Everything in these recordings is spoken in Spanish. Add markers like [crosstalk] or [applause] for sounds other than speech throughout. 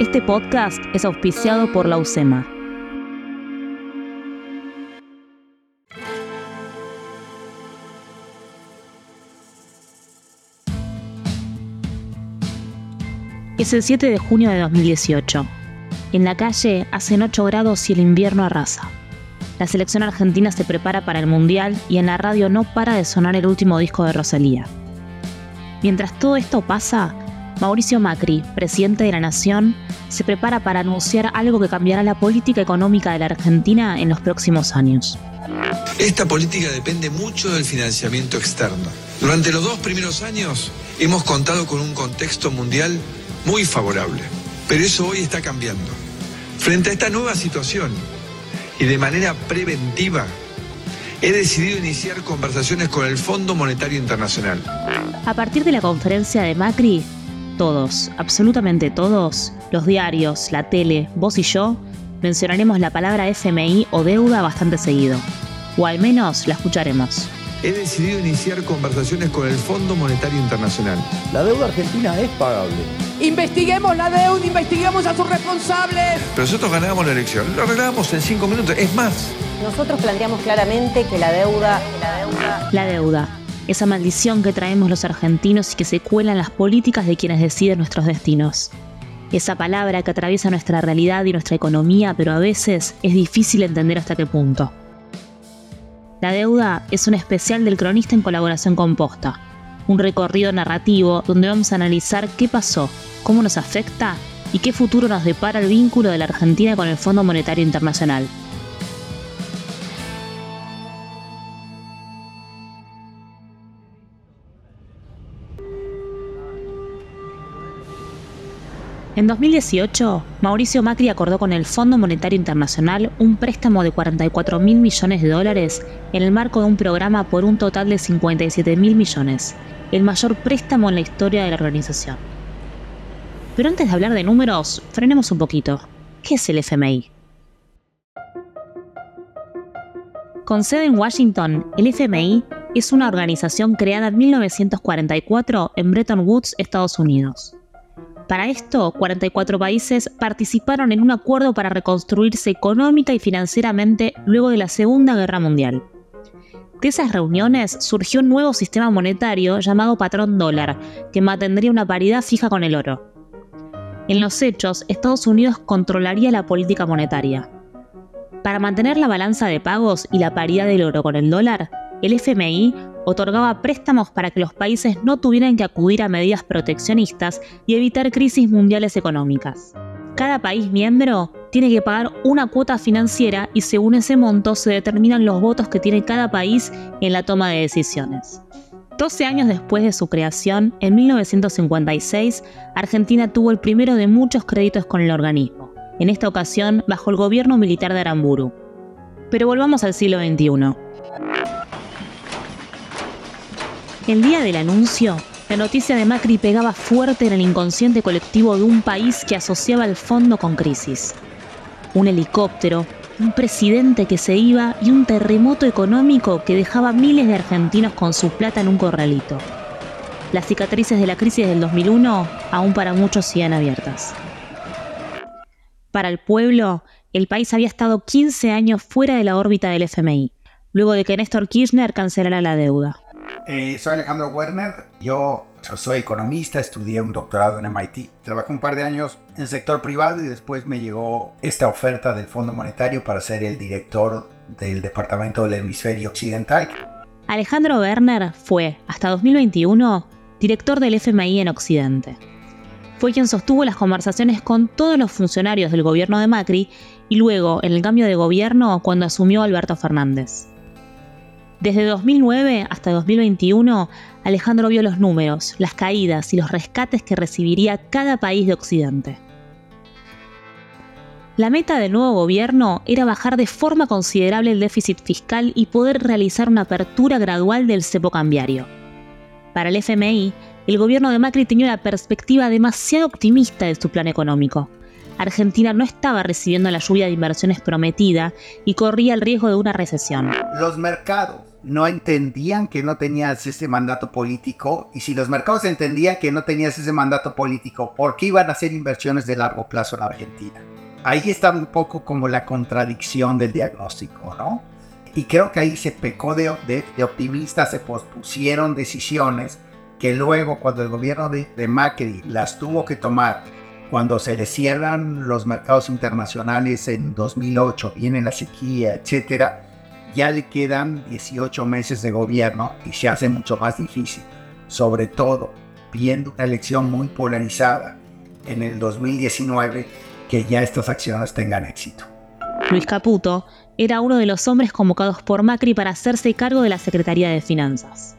Este podcast es auspiciado por la UCEMA. Es el 7 de junio de 2018. En la calle hacen 8 grados y el invierno arrasa. La selección argentina se prepara para el Mundial y en la radio no para de sonar el último disco de Rosalía. Mientras todo esto pasa, Mauricio Macri, presidente de la Nación, se prepara para anunciar algo que cambiará la política económica de la Argentina en los próximos años. Esta política depende mucho del financiamiento externo. Durante los dos primeros años hemos contado con un contexto mundial muy favorable, pero eso hoy está cambiando. Frente a esta nueva situación y de manera preventiva, he decidido iniciar conversaciones con el Fondo Monetario Internacional. A partir de la conferencia de Macri, todos, absolutamente todos, los diarios, la tele, vos y yo, mencionaremos la palabra FMI o deuda bastante seguido. O al menos la escucharemos. He decidido iniciar conversaciones con el Fondo Monetario Internacional. La deuda argentina es pagable. Investiguemos la deuda, investiguemos a sus responsables. Pero nosotros ganábamos la elección, lo arreglábamos en cinco minutos. Es más, Nosotros planteamos claramente que la deuda, que la deuda La deuda, esa maldición que traemos los argentinos y que se cuela en las políticas de quienes deciden nuestros destinos. Esa palabra que atraviesa nuestra realidad y nuestra economía, pero a veces es difícil entender hasta qué punto. La deuda es un especial del cronista en colaboración con Posta, un recorrido narrativo donde vamos a analizar qué pasó, cómo nos afecta y qué futuro nos depara el vínculo de la Argentina con el Fondo Monetario Internacional. En 2018, Mauricio Macri acordó con el Fondo Monetario Internacional un préstamo de 44 mil millones de dólares en el marco de un programa por un total de 57 mil millones, el mayor préstamo en la historia de la organización. Pero antes de hablar de números, frenemos un poquito. ¿Qué es el FMI? Con sede en Washington, el FMI es una organización creada en 1944 en Bretton Woods, Estados Unidos. Para esto, 44 países participaron en un acuerdo para reconstruirse económica y financieramente luego de la Segunda Guerra Mundial. De esas reuniones surgió un nuevo sistema monetario llamado patrón dólar, que mantendría una paridad fija con el oro. En los hechos, Estados Unidos controlaría la política monetaria. Para mantener la balanza de pagos y la paridad del oro con el dólar, el FMI otorgaba préstamos para que los países no tuvieran que acudir a medidas proteccionistas y evitar crisis mundiales económicas. Cada país miembro tiene que pagar una cuota financiera y según ese monto se determinan los votos que tiene cada país en la toma de decisiones. 12 años después de su creación, en 1956, Argentina tuvo el primero de muchos créditos con el organismo, en esta ocasión bajo el gobierno militar de Aramburu. Pero volvamos al siglo XXI. El día del anuncio, la noticia de Macri pegaba fuerte en el inconsciente colectivo de un país que asociaba el fondo con crisis. Un helicóptero, un presidente que se iba y un terremoto económico que dejaba miles de argentinos con su plata en un corralito. Las cicatrices de la crisis del 2001 aún para muchos siguen abiertas. Para el pueblo, el país había estado 15 años fuera de la órbita del FMI, luego de que Néstor Kirchner cancelara la deuda. Eh, soy Alejandro Werner, yo, yo soy economista, estudié un doctorado en MIT, trabajé un par de años en el sector privado y después me llegó esta oferta del Fondo Monetario para ser el director del Departamento del Hemisferio Occidental. Alejandro Werner fue, hasta 2021, director del FMI en Occidente. Fue quien sostuvo las conversaciones con todos los funcionarios del gobierno de Macri y luego, en el cambio de gobierno, cuando asumió Alberto Fernández. Desde 2009 hasta 2021, Alejandro vio los números, las caídas y los rescates que recibiría cada país de Occidente. La meta del nuevo gobierno era bajar de forma considerable el déficit fiscal y poder realizar una apertura gradual del cepo cambiario. Para el FMI, el gobierno de Macri tenía una perspectiva demasiado optimista de su plan económico. Argentina no estaba recibiendo la lluvia de inversiones prometida y corría el riesgo de una recesión. Los mercados no entendían que no tenías ese mandato político y si los mercados entendían que no tenías ese mandato político, ¿por qué iban a hacer inversiones de largo plazo en Argentina? Ahí está un poco como la contradicción del diagnóstico, ¿no? Y creo que ahí se pecó de, de, optimistas, se pospusieron decisiones que luego cuando el gobierno de, de Macri las tuvo que tomar cuando se le cierran los mercados internacionales en 2008, viene la sequía, etcétera, ya le quedan 18 meses de gobierno y se hace mucho más difícil, sobre todo viendo una elección muy polarizada en el 2019, que ya estas acciones tengan éxito. Luis Caputo era uno de los hombres convocados por Macri para hacerse cargo de la Secretaría de Finanzas.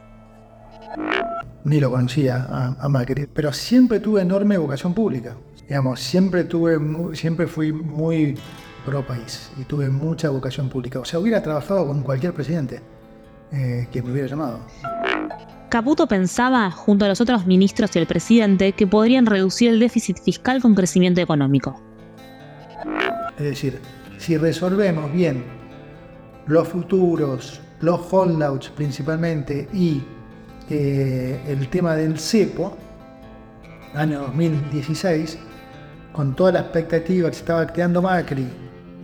Ni lo conocía a, Macri, pero siempre tuve enorme vocación pública. Digamos, siempre tuve, siempre fui muy pro país y tuve mucha vocación pública. O sea, hubiera trabajado con cualquier presidente eh, que me hubiera llamado. Caputo pensaba, junto a los otros ministros y el presidente, que podrían reducir el déficit fiscal con crecimiento económico. Es decir, si resolvemos bien los futuros, los holdouts principalmente y eh, el tema del cepo, año 2016, con toda la expectativa que se estaba creando Macri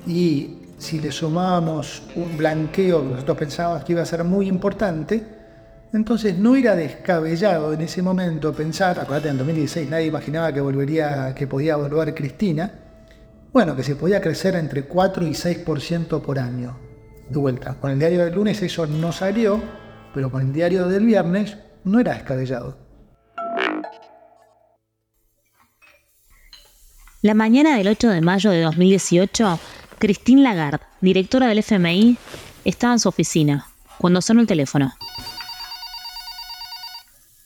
y si le sumábamos un blanqueo que nosotros pensábamos que iba a ser muy importante, entonces no era descabellado en ese momento pensar, acuérdate en 2016 nadie imaginaba que volvería, que podía volver Cristina, bueno, que se podía crecer entre 4 y 6% por año. De vuelta, con el diario del lunes eso no salió, pero con el diario del viernes no era descabellado. La mañana del 8 de mayo de 2018, Christine Lagarde, directora del FMI, estaba en su oficina cuando sonó el teléfono.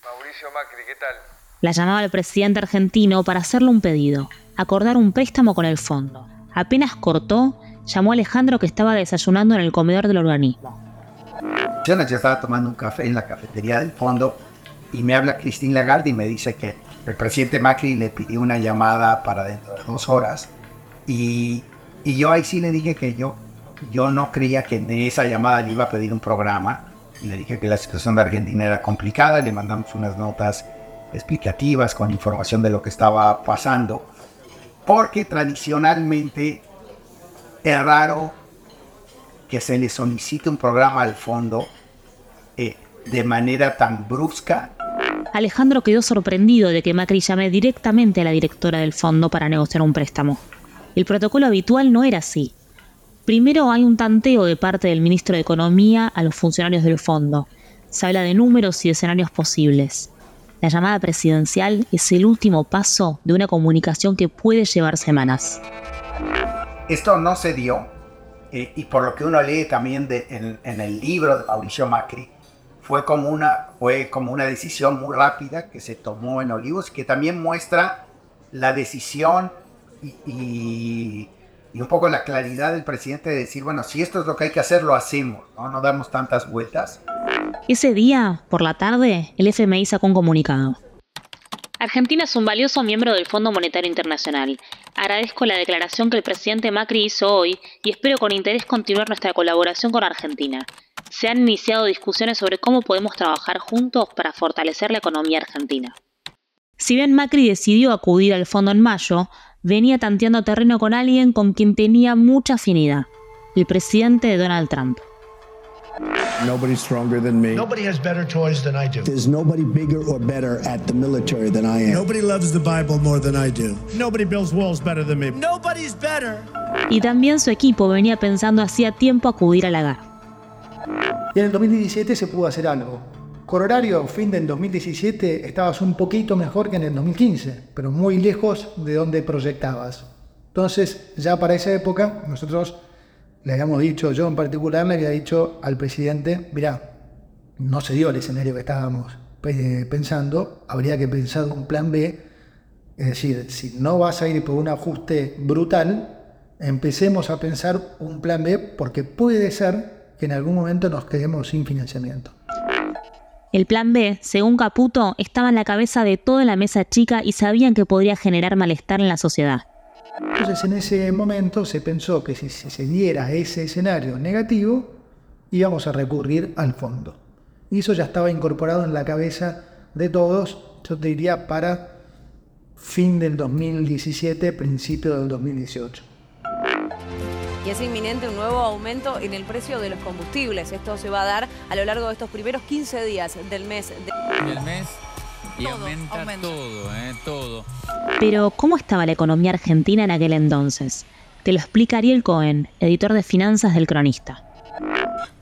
Mauricio Macri, ¿qué tal? La llamaba el presidente argentino para hacerle un pedido, acordar un préstamo con el fondo. Apenas cortó, llamó a Alejandro que estaba desayunando en el comedor del organismo. Yo ya estaba tomando un café en la cafetería del fondo y me habla Christine Lagarde y me dice que el presidente Macri le pidió una llamada para dentro de dos horas y y yo ahí sí le dije que yo, yo no creía que en esa llamada le iba a pedir un programa. Le dije que la situación de Argentina era complicada. Le mandamos unas notas explicativas con información de lo que estaba pasando. Porque tradicionalmente es raro que se le solicite un programa al fondo eh, de manera tan brusca. Alejandro quedó sorprendido de que Macri llame directamente a la directora del fondo para negociar un préstamo. El protocolo habitual no era así. Primero hay un tanteo de parte del ministro de Economía a los funcionarios del fondo. Se habla de números y escenarios posibles. La llamada presidencial es el último paso de una comunicación que puede llevar semanas. Esto no se dio, eh, y por lo que uno lee también en, en, el libro de Mauricio Macri, fue como, una, fue como una decisión muy rápida que se tomó en Olivos, que también muestra la decisión y, un poco la claridad del presidente de decir, bueno, si esto es lo que hay que hacer, lo hacemos, ¿no? No damos tantas vueltas. Ese día, por la tarde, el FMI sacó un comunicado. Argentina es un valioso miembro del Fondo Monetario Internacional. Agradezco la declaración que el presidente Macri hizo hoy y espero con interés continuar nuestra colaboración con Argentina. Se han iniciado discusiones sobre cómo podemos trabajar juntos para fortalecer la economía argentina. Si bien Macri decidió acudir al fondo en mayo, venía tanteando terreno con alguien con quien tenía mucha afinidad, el presidente Donald Trump. Nobody stronger than me. Nobody has better toys than I do. There's nobody bigger or better at the military than I am. Nobody loves the Bible more than I do. Nobody builds walls better than me. Nobody's better. Y también su equipo venía pensando hacía tiempo acudir a la GAR. Y en el 2017 se pudo hacer algo. Corolario, fin del 2017, estabas un poquito mejor que en el 2015, pero muy lejos de donde proyectabas. Entonces, ya para esa época, nosotros le habíamos dicho, yo en particular le había dicho al presidente, mira, no se dio el escenario que estábamos pensando, habría que pensar un plan B, es decir, si no vas a ir por un ajuste brutal, empecemos a pensar un plan B porque puede ser que en algún momento nos quedemos sin financiamiento. El plan B, según Caputo, estaba en la cabeza de toda la mesa chica y sabían que podría generar malestar en la sociedad. Entonces en ese momento se pensó que si se diera ese escenario negativo, íbamos a recurrir al fondo. Y eso ya estaba incorporado en la cabeza de todos, yo te diría, para fin del 2017, principio del 2018. Y es inminente un nuevo aumento en el precio de los combustibles. Esto se va a dar a lo largo de estos primeros 15 días del mes. De... Del mes y aumenta, todo, eh, todo. Pero, ¿cómo estaba la economía argentina en aquel entonces? Te lo explica Ariel Cohen, editor de finanzas del Cronista.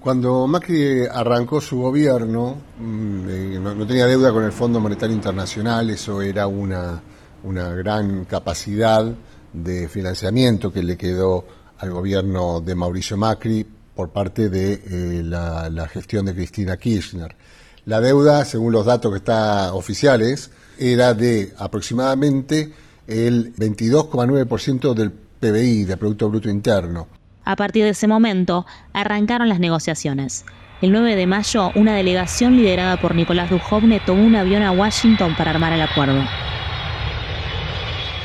Cuando Macri arrancó su gobierno, mm, eh, no, tenía deuda con el Fondo Monetario Internacional, eso era una, una gran capacidad de financiamiento que le quedó al gobierno de Mauricio Macri por parte de eh, la, gestión de Cristina Kirchner. La deuda, según los datos que están oficiales, era de aproximadamente el 22,9% del PBI, del Producto Bruto Interno. A partir de ese momento, arrancaron las negociaciones. El 9 de mayo, una delegación liderada por Nicolás Dujovne tomó un avión a Washington para armar el acuerdo.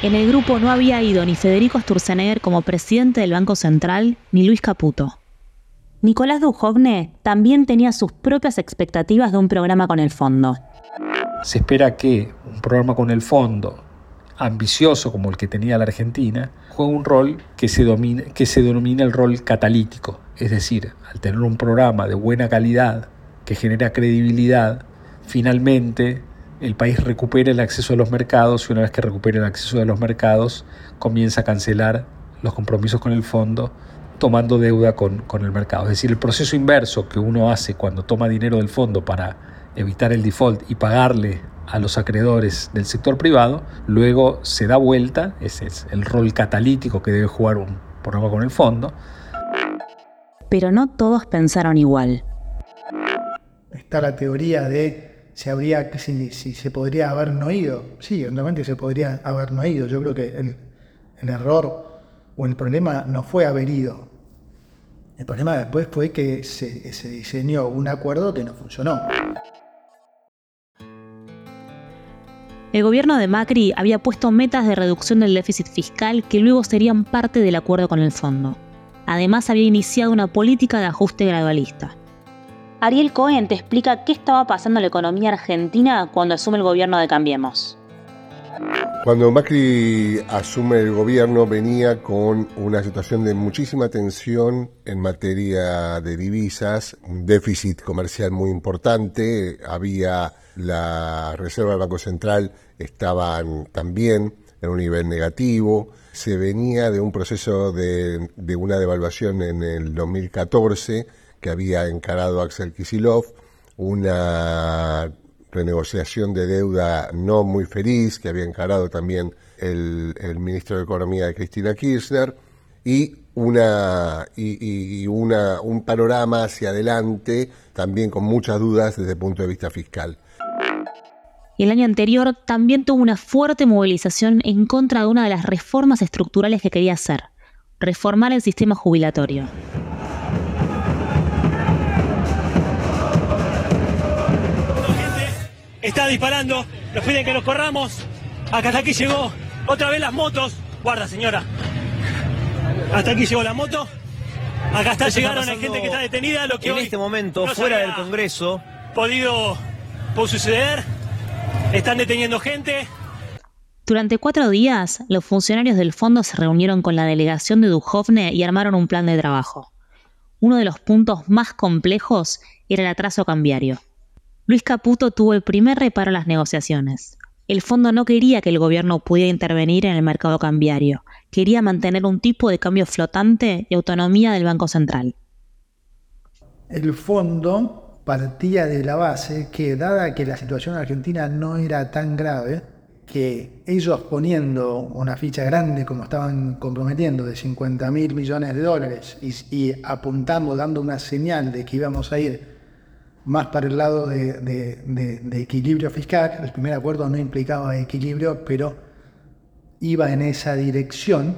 En el grupo no había ido ni Federico Sturzenegger como presidente del Banco Central, ni Luis Caputo. Nicolás Dujovne también tenía sus propias expectativas de un programa con el fondo. Se espera que un programa con el fondo, ambicioso como el que tenía la Argentina, juegue un rol que se, que se denomina el rol catalítico. Es decir, al tener un programa de buena calidad que genera credibilidad, finalmente el país recupere el acceso a los mercados y una vez que recupere el acceso a los mercados comienza a cancelar los compromisos con el fondo tomando deuda con, con, el mercado. Es decir, el proceso inverso que uno hace cuando toma dinero del fondo para evitar el default y pagarle a los acreedores del sector privado, luego se da vuelta, ese es el rol catalítico que debe jugar un programa con el fondo. Pero no todos pensaron igual. Está la teoría de si, habría, si, si se podría haber no ido. Sí, evidentemente se podría haber no ido. Yo creo que el, el error o el problema no fue haber ido. El problema después fue que se, se diseñó un acuerdo que no funcionó. El gobierno de Macri había puesto metas de reducción del déficit fiscal que luego serían parte del acuerdo con el fondo. Además había iniciado una política de ajuste gradualista. Ariel Cohen te explica qué estaba pasando en la economía argentina cuando asume el gobierno de Cambiemos. Cuando Macri asume el gobierno venía con una situación de muchísima tensión en materia de divisas, un déficit comercial muy importante, había la Reserva del Banco Central estaban también en un nivel negativo, se venía de un proceso de, de una devaluación en el 2014 que había encarado Axel Kisilov, una renegociación de deuda no muy feliz que había encarado también el, ministro de Economía de Cristina Kirchner y una y, una, un panorama hacia adelante también con muchas dudas desde el punto de vista fiscal. Y el año anterior también tuvo una fuerte movilización en contra de una de las reformas estructurales que quería hacer, reformar el sistema jubilatorio. Está disparando, nos piden que nos corramos. Acá hasta aquí llegó otra vez las motos. Guarda, señora. Hasta aquí llegó la moto. Acá está, llegaron la gente que está detenida. Lo que en este momento, fuera del Congreso, podido puede suceder. Están deteniendo gente. Durante cuatro días, los funcionarios del fondo se reunieron con la delegación de Duhovne y armaron un plan de trabajo. Uno de los puntos más complejos era el atraso cambiario. Luis Caputo tuvo el primer reparo en las negociaciones. El fondo no quería que el gobierno pudiera intervenir en el mercado cambiario, quería mantener un tipo de cambio flotante y autonomía del Banco Central. El fondo partía de la base que, dada que la situación argentina no era tan grave, que ellos poniendo una ficha grande como estaban comprometiendo de 50 mil millones de dólares y, y apuntando, dando una señal de que íbamos a ir más para el lado de, equilibrio fiscal. El primer acuerdo no implicaba equilibrio, pero iba en esa dirección.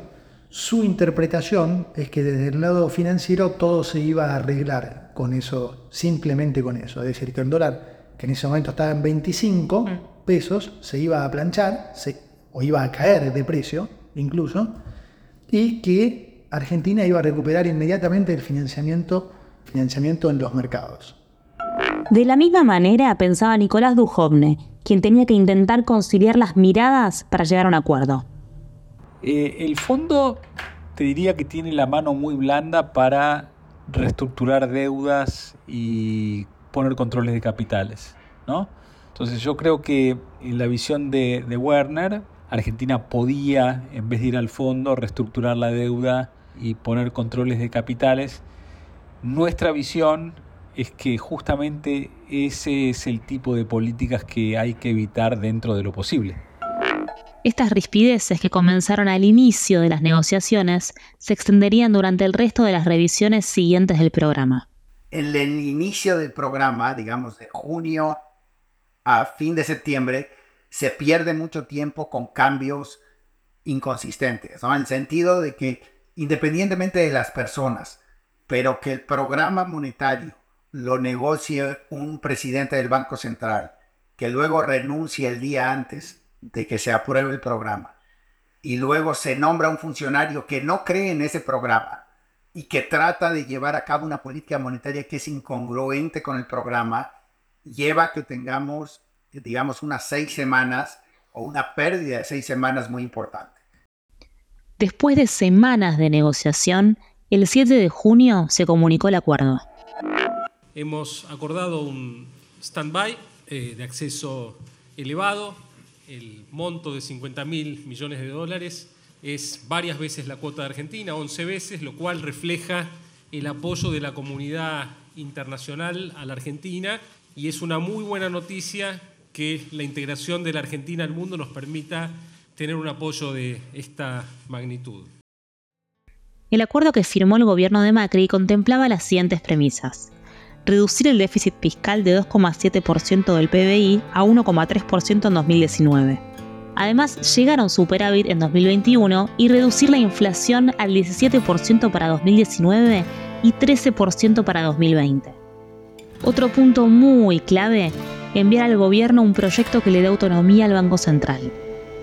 Su interpretación es que desde el lado financiero todo se iba a arreglar con eso, simplemente con eso. Es decir, que el dólar, que en ese momento estaba en 25 mm. pesos, se iba a planchar o iba a caer de precio incluso, y que Argentina iba a recuperar inmediatamente el financiamiento financiamiento en los mercados. De la misma manera pensaba Nicolás Dujovne, quien tenía que intentar conciliar las miradas para llegar a un acuerdo. Eh, el fondo te diría que tiene la mano muy blanda para reestructurar deudas y poner controles de capitales, ¿no? Entonces yo creo que en la visión de, de Werner, Argentina podía, en vez de ir al fondo, reestructurar la deuda y poner controles de capitales. Nuestra visión es que justamente ese es el tipo de políticas que hay que evitar dentro de lo posible. Estas rispideces que comenzaron al inicio de las negociaciones se extenderían durante el resto de las revisiones siguientes del programa. En el inicio del programa, digamos de junio a fin de septiembre, se pierde mucho tiempo con cambios inconsistentes, ¿no? en el sentido de que independientemente de las personas, pero que el programa monetario lo negocie un presidente del Banco Central, que luego renuncie el día antes de que se apruebe el programa, y luego se nombra un funcionario que no cree en ese programa y que trata de llevar a cabo una política monetaria que es incongruente con el programa, lleva a que tengamos, digamos, unas seis semanas o una pérdida de seis semanas muy importante. Después de semanas de negociación, el 7 de junio se comunicó el acuerdo hemos acordado un stand-by eh, de acceso elevado. El monto de 50 mil millones de dólares es varias veces la cuota de Argentina, 11 veces, lo cual refleja el apoyo de la comunidad internacional a la Argentina y es una muy buena noticia que la integración de la Argentina al mundo nos permita tener un apoyo de esta magnitud. El acuerdo que firmó el gobierno de Macri contemplaba las siguientes premisas reducir el déficit fiscal de 2,7% del PBI a 1,3% en 2019. Además, llegar a un superávit en 2021 y reducir la inflación al 17% para 2019 y 13% para 2020. Otro punto muy clave, enviar al gobierno un proyecto que le dé autonomía al Banco Central.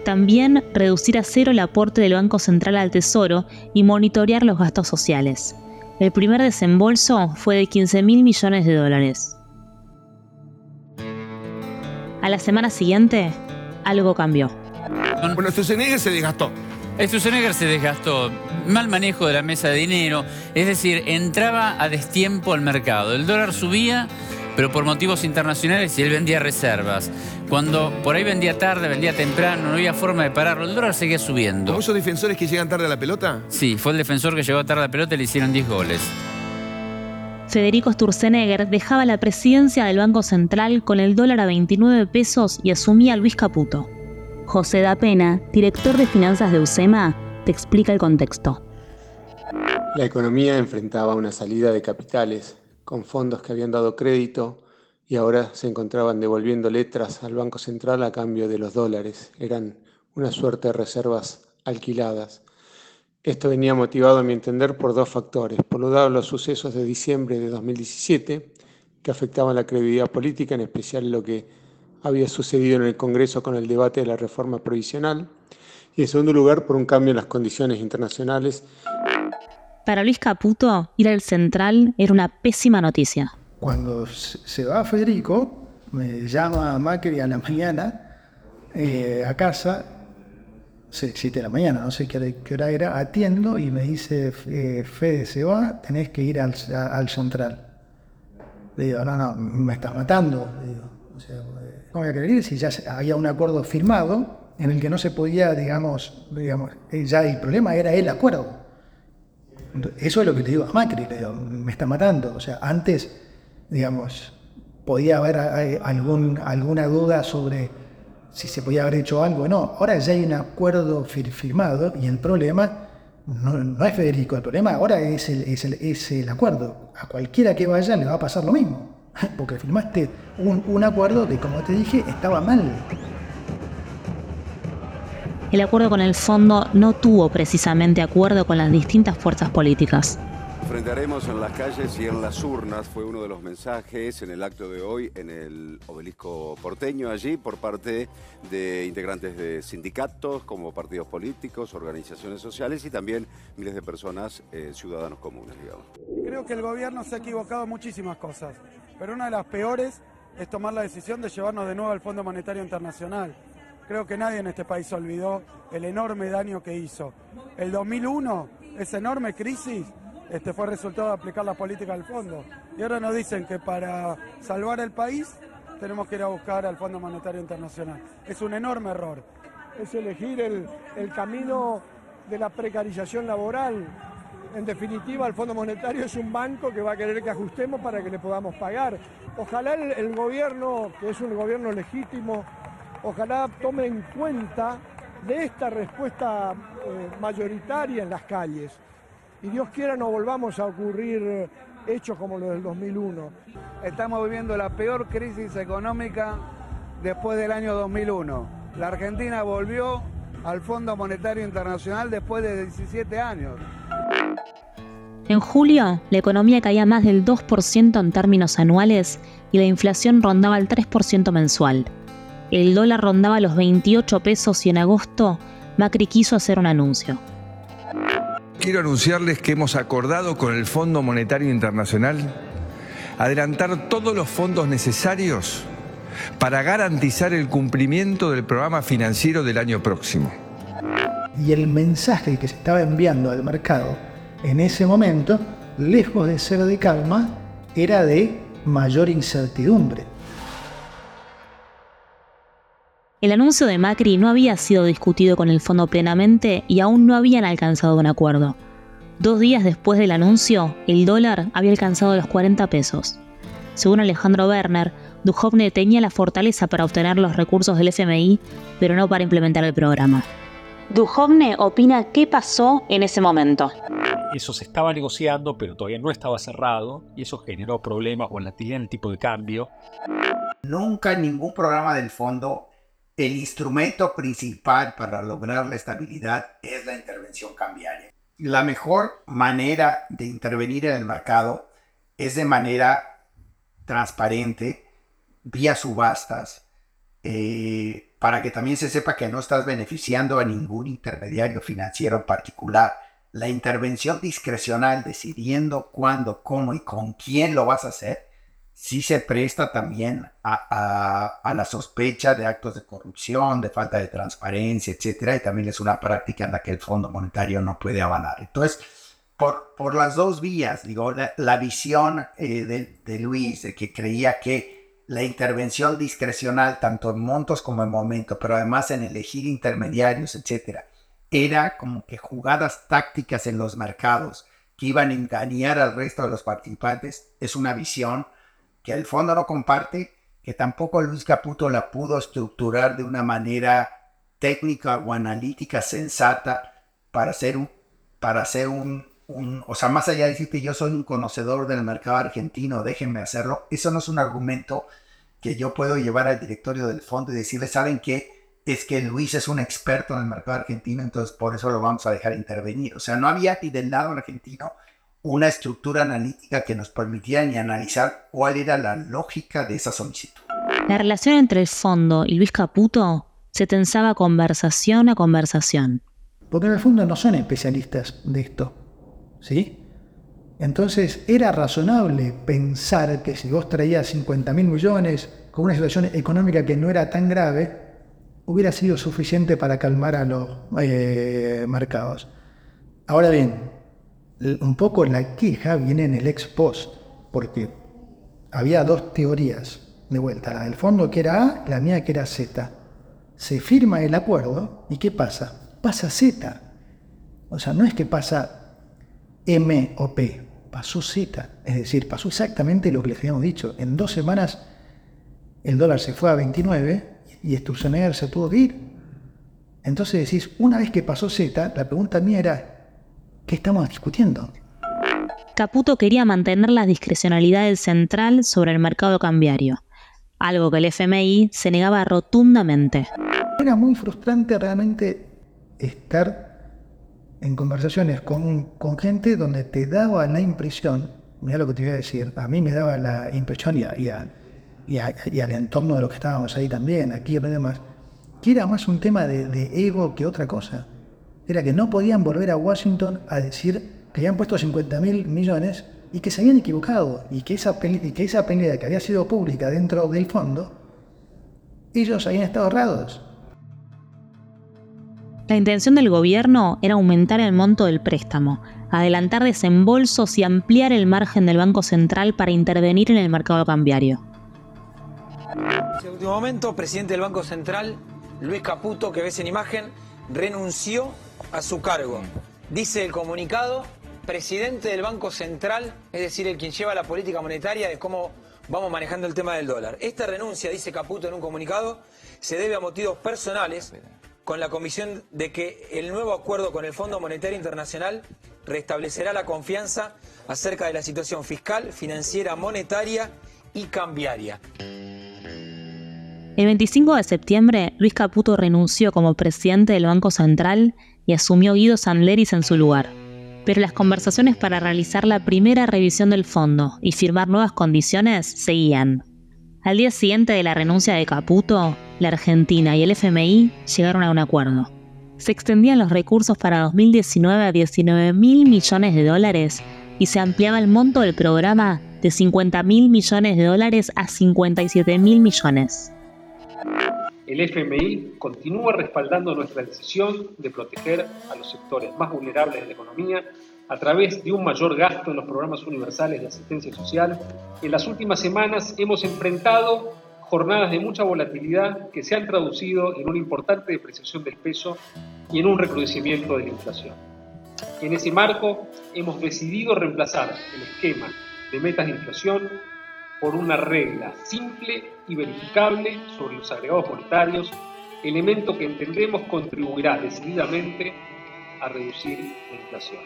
También reducir a cero el aporte del Banco Central al Tesoro y monitorear los gastos sociales. El primer desembolso fue de 15 mil millones de dólares. A la semana siguiente, algo cambió. Bueno, Schwarzenegger se desgastó. Schwarzenegger se desgastó. Mal manejo de la mesa de dinero. Es decir, entraba a destiempo al mercado. El dólar subía, pero por motivos internacionales y él vendía reservas. Cuando por ahí vendía tarde, vendía temprano, no había forma de pararlo, el dólar seguía subiendo. ¿Como esos defensores que llegan tarde a la pelota? Sí, fue el defensor que llegó tarde a la pelota y le hicieron 10 goles. Federico Sturzenegger dejaba la presidencia del Banco Central con el dólar a 29 pesos y asumía a Luis Caputo. José da Pena, director de finanzas de USEMA, te explica el contexto. La economía enfrentaba una salida de capitales con fondos que habían dado crédito y ahora se encontraban devolviendo letras al Banco Central a cambio de los dólares. Eran una suerte de reservas alquiladas. Esto venía motivado, a mi entender, por dos factores. Por un lado, los sucesos de diciembre de 2017, que afectaban la credibilidad política, en especial lo que había sucedido en el Congreso con el debate de la reforma provisional. Y en segundo lugar, por un cambio en las condiciones internacionales. Para Luis Caputo, ir al central era una pésima noticia. Cuando se va Federico, me llama Macri a la mañana eh, a casa, 7 de la mañana, no sé qué, hora era, atiendo y me dice, eh, Fede se va, tenés que ir al, central. Le digo, no, no, me estás matando. Le digo, ¿cómo voy a querer ir si ya había un acuerdo firmado en el que no se podía, digamos, digamos, eh, ya el problema era el acuerdo. Eso es lo que le digo a Macri, le digo, me está matando. O sea, antes digamos, podía haber algún, alguna duda sobre si se podía haber hecho algo o no. Ahora ya hay un acuerdo firmado y el problema no, es Federico, el problema ahora es el, es, el, es el, acuerdo. A cualquiera que vaya le va a pasar lo mismo, [laughs] porque firmaste un, un acuerdo que, como te dije, estaba mal. El acuerdo con el fondo no tuvo precisamente acuerdo con las distintas fuerzas políticas enfrentaremos en las calles y en las urnas, fue uno de los mensajes en el acto de hoy en el obelisco porteño, allí por parte de integrantes de sindicatos, como partidos políticos, organizaciones sociales y también miles de personas, eh, ciudadanos comunes, digamos. Creo que el gobierno se ha equivocado en muchísimas cosas, pero una de las peores es tomar la decisión de llevarnos de nuevo al Fondo Monetario Internacional. Creo que nadie en este país olvidó el enorme daño que hizo. El 2001, esa enorme crisis, este fue resultado de aplicar la política del fondo. Y ahora nos dicen que para salvar el país tenemos que ir a buscar al Fondo Monetario Internacional. Es un enorme error. Es elegir el, el camino de la precarización laboral. En definitiva, el Fondo Monetario es un banco que va a querer que ajustemos para que le podamos pagar. Ojalá el, el gobierno, que es un gobierno legítimo, ojalá tome en cuenta de esta respuesta eh, mayoritaria en las calles. Y Dios quiera no volvamos a ocurrir eh, hechos como los del 2001. Estamos viviendo la peor crisis económica después del año 2001. La Argentina volvió al Fondo Monetario Internacional después de 17 años. En julio, la economía caía más del 2% en términos anuales y la inflación rondaba el 3% mensual. El dólar rondaba los 28 pesos y en agosto Macri quiso hacer un anuncio. Quiero anunciarles que hemos acordado con el Fondo Monetario Internacional adelantar todos los fondos necesarios para garantizar el cumplimiento del programa financiero del año próximo. Y el mensaje que se estaba enviando al mercado en ese momento, lejos de ser de calma, era de mayor incertidumbre. El anuncio de Macri no había sido discutido con el fondo plenamente y aún no habían alcanzado un acuerdo. Dos días después del anuncio, el dólar había alcanzado los 40 pesos. Según Alejandro Werner, Duhovne tenía la fortaleza para obtener los recursos del FMI, pero no para implementar el programa. Duhovne opina qué pasó en ese momento. Eso se estaba negociando, pero todavía no estaba cerrado, y eso generó problemas con la en el tipo de cambio. Nunca en ningún programa del fondo el instrumento principal para lograr la estabilidad es la intervención cambiaria. La mejor manera de intervenir en el mercado es de manera transparente, vía subastas, eh, para que también se sepa que no estás beneficiando a ningún intermediario financiero en particular. La intervención discrecional, decidiendo cuándo, cómo y con quién lo vas a hacer, sí se presta también a, la sospecha de actos de corrupción, de falta de transparencia, etcétera, y también es una práctica en la que el Fondo Monetario no puede avalar. Entonces, por, por las dos vías, digo, la, visión eh, de, de Luis, de que creía que la intervención discrecional, tanto en montos como en momento, pero además en elegir intermediarios, etcétera, era como que jugadas tácticas en los mercados que iban a engañar al resto de los participantes, es una visión que el fondo no comparte, que tampoco Luis Caputo la pudo estructurar de una manera técnica o analítica sensata para hacer un, para hacer un, un, o sea, más allá de decir que yo soy un conocedor del mercado argentino, déjenme hacerlo, eso no es un argumento que yo puedo llevar al directorio del fondo y decirle, ¿saben qué? Es que Luis es un experto en el mercado argentino, entonces por eso lo vamos a dejar intervenir. O sea, no había ni del lado argentino una estructura analítica que nos permitiera ni analizar cuál era la lógica de esa solicitud. La relación entre el fondo y Luis Caputo se tensaba conversación a conversación. Porque en el fondo no son especialistas de esto, ¿sí? Entonces era razonable pensar que si vos traías 50 mil millones con una situación económica que no era tan grave, hubiera sido suficiente para calmar a los eh, mercados. Ahora bien, un poco la queja viene en el ex post, porque había dos teorías de vuelta, la del fondo que era A, la mía que era Z. Se firma el acuerdo y ¿qué pasa? Pasa Z. O sea, no es que pasa M o P, pasó Z. Es decir, pasó exactamente lo que les habíamos dicho. En dos semanas el dólar se fue a 29 y Sturzenegger se tuvo que ir. Entonces decís, una vez que pasó Z, la pregunta mía era, ¿Qué estamos discutiendo? Caputo quería mantener la discrecionalidad del central sobre el mercado cambiario, algo que el FMI se negaba rotundamente. Era muy frustrante realmente estar en conversaciones con, con gente donde te daba la impresión, mira lo que te voy a decir, a mí me daba la impresión y, y, al entorno de los que estábamos ahí también, aquí y demás, que era más un tema de, de ego que otra cosa era que no podían volver a Washington a decir que habían puesto 50 mil millones y que se habían equivocado y que esa, y que esa pelea que había sido pública dentro del fondo, ellos habían estado errados. La intención del gobierno era aumentar el monto del préstamo, adelantar desembolsos y ampliar el margen del Banco Central para intervenir en el mercado cambiario. En ese último momento, presidente del Banco Central, Luis Caputo, que ves en imagen, renunció a su cargo. Dice el comunicado, presidente del Banco Central, es decir, el quien lleva la política monetaria de cómo vamos manejando el tema del dólar. Esta renuncia, dice Caputo en un comunicado, se debe a motivos personales con la comisión de que el nuevo acuerdo con el Fondo Monetario Internacional restablecerá la confianza acerca de la situación fiscal, financiera, monetaria y cambiaria. El 25 de septiembre, Luis Caputo renunció como presidente del Banco Central y asumió Guido Sanleris en su lugar. Pero las conversaciones para realizar la primera revisión del fondo y firmar nuevas condiciones seguían. Al día siguiente de la renuncia de Caputo, la Argentina y el FMI llegaron a un acuerdo. Se extendían los recursos para 2019 a 19 mil millones de dólares y se ampliaba el monto del programa de 50 mil millones de dólares a 57 mil millones. El FMI continúa respaldando nuestra decisión de proteger a los sectores más vulnerables de la economía a través de un mayor gasto en los programas universales de asistencia social, en las últimas semanas hemos enfrentado jornadas de mucha volatilidad que se han traducido en una importante depreciación del peso y en un recrudecimiento de la inflación. En ese marco, hemos decidido reemplazar el esquema de metas de inflación por una regla simple y verificable sobre los agregados monetarios, elemento que entendemos contribuirá decididamente a reducir la inflación.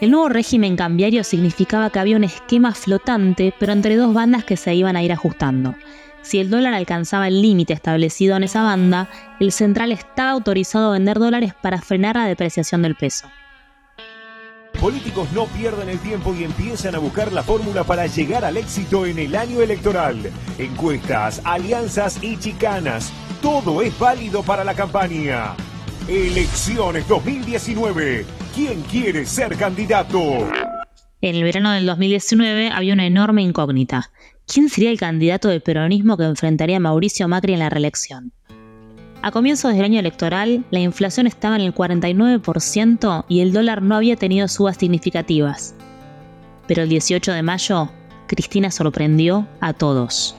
El nuevo régimen cambiario significaba que había un esquema flotante, pero entre dos bandas que se iban a ir ajustando. Si el dólar alcanzaba el límite establecido en esa banda, el central estaba autorizado a vender dólares para frenar la depreciación del peso. Políticos no pierdan el tiempo y empiezan a buscar la fórmula para llegar al éxito en el año electoral. Encuestas, alianzas y chicanas. Todo es válido para la campaña. Elecciones 2019. ¿Quién quiere ser candidato? En el verano del 2019 había una enorme incógnita. ¿Quién sería el candidato de peronismo que enfrentaría a Mauricio Macri en la reelección? A comienzos del año electoral, la inflación estaba en el 49% y el dólar no había tenido subas significativas. Pero el 18 de mayo, Cristina sorprendió a todos.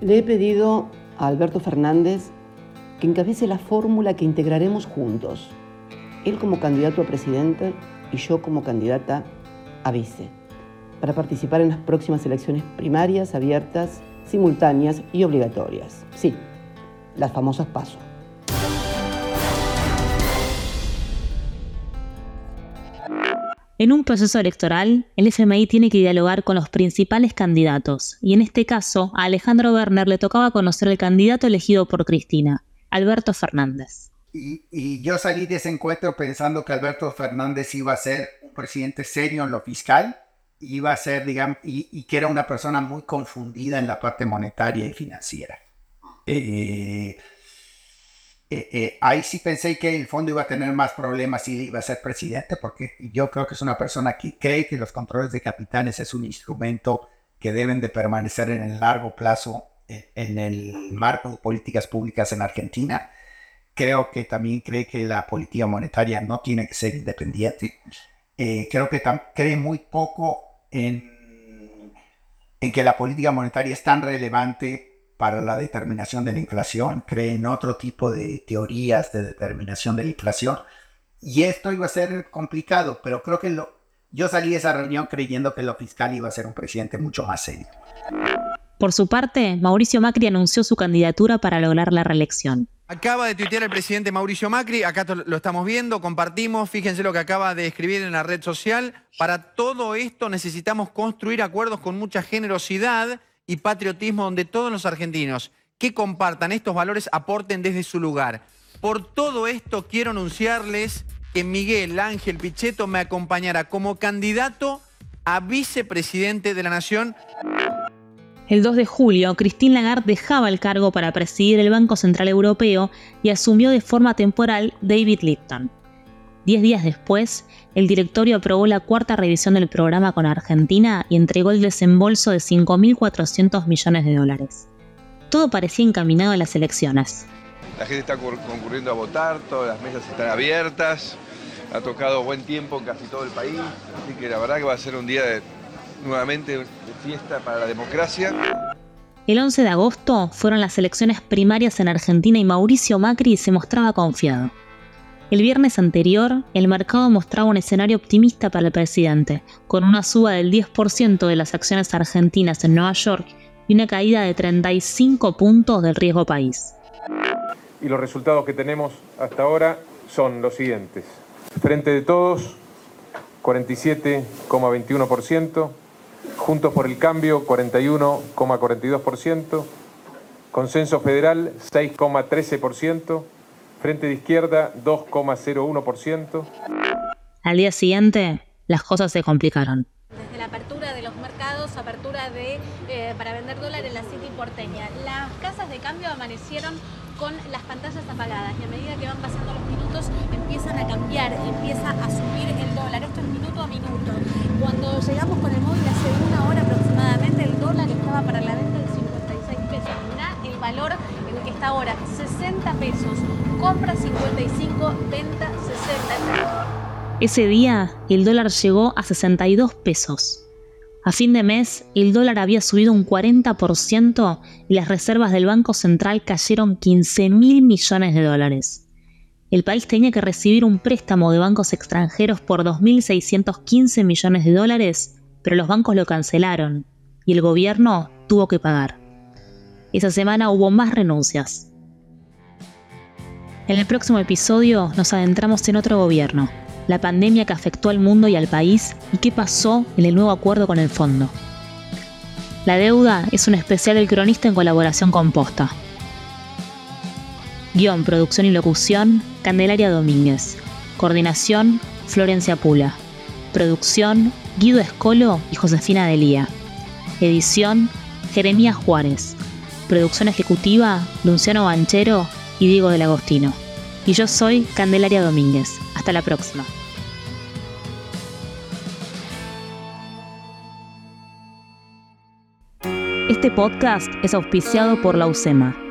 Le he pedido a Alberto Fernández que encabece la fórmula que integraremos juntos. Él como candidato a presidente y yo como candidata a vice, para participar en las próximas elecciones primarias, abiertas, simultáneas y obligatorias. Sí, las famosas pasos. En un proceso electoral, el FMI tiene que dialogar con los principales candidatos, y en este caso, a Alejandro Werner le tocaba conocer el candidato elegido por Cristina, Alberto Fernández. Y, yo salí de ese encuentro pensando que Alberto Fernández iba a ser un presidente serio en lo fiscal, iba a ser, digamos, y, que era una persona muy confundida en la parte monetaria y financiera. Eh, eh, eh, ahí sí pensé que el fondo iba a tener más problemas si iba a ser presidente, porque yo creo que es una persona que cree que los controles de capitales es un instrumento que deben de permanecer en el largo plazo en el marco de políticas públicas en Argentina. Creo que también cree que la política monetaria no tiene que ser independiente. Creo que cree muy poco en, en que la política monetaria es tan relevante para la determinación de la inflación. Cree en otro tipo de teorías de determinación de la inflación. Y esto iba a ser complicado, pero creo que lo, yo salí de esa reunión creyendo que lo fiscal iba a ser un presidente mucho más serio. Por su parte, Mauricio Macri anunció su candidatura para lograr la reelección. Acaba de tuitear el presidente Mauricio Macri, acá lo estamos viendo, compartimos, fíjense lo que acaba de escribir en la red social. Para todo esto necesitamos construir acuerdos con mucha generosidad y patriotismo donde todos los argentinos que compartan estos valores aporten desde su lugar. Por todo esto quiero anunciarles que Miguel Ángel Pichetto me acompañará como candidato a vicepresidente de la Nación. El 2 de julio, Christine Lagarde dejaba el cargo para presidir el Banco Central Europeo y asumió de forma temporal David Lipton. Diez días después, el directorio aprobó la cuarta revisión del programa con Argentina y entregó el desembolso de 5.400 millones de dólares. Todo parecía encaminado a las elecciones. La gente está concurriendo a votar, todas las mesas están abiertas, ha tocado buen tiempo en casi todo el país, así que la verdad que va a ser un día de, nuevamente de fiesta para la democracia. El 11 de agosto fueron las elecciones primarias en Argentina y Mauricio Macri se mostraba confiado. El viernes anterior, el mercado mostraba un escenario optimista para el presidente, con una suba del 10% de las acciones argentinas en Nueva York y una caída de 35 puntos del riesgo país. Y los resultados que tenemos hasta ahora son los siguientes. Frente de todos, 47,21%. Juntos por el Cambio, 41,42%. Consenso Federal, 6,13%. Frente de Izquierda, 2,01%. Al día siguiente, las cosas se complicaron. Desde la apertura de los mercados, apertura de, eh, para vender dólares en la City porteña, las casas de cambio amanecieron con las pantallas apagadas y a medida que van pasando los minutos empiezan a cambiar, empieza a subir el dólar. Esto es minuto a minuto. Cuando llegamos con el móvil hace una hora aproximadamente, el dólar estaba para la venta de 56 pesos. Mirá el valor ahora, 60 pesos. Compra 55, venta 60. Ese día, el dólar llegó a 62 pesos. A fin de mes, el dólar había subido un 40% y las reservas del Banco Central cayeron 15 mil millones de dólares. El país tenía que recibir un préstamo de bancos extranjeros por 2.615 millones de dólares, pero los bancos lo cancelaron y el gobierno tuvo que pagar. Esa semana hubo más renuncias. En el próximo episodio nos adentramos en otro gobierno, la pandemia que afectó al mundo y al país y qué pasó en el nuevo acuerdo con el fondo. La deuda es un especial del cronista en colaboración con Posta. Guión, producción y locución, Candelaria Domínguez. Coordinación, Florencia Pula. Producción, Guido Escolo y Josefina Delía. Edición, Jeremías Juárez. Producción ejecutiva, Luciano Banchero y Diego del Agostino. Y yo soy Candelaria Domínguez. Hasta la próxima. Este podcast es auspiciado por la UCEMA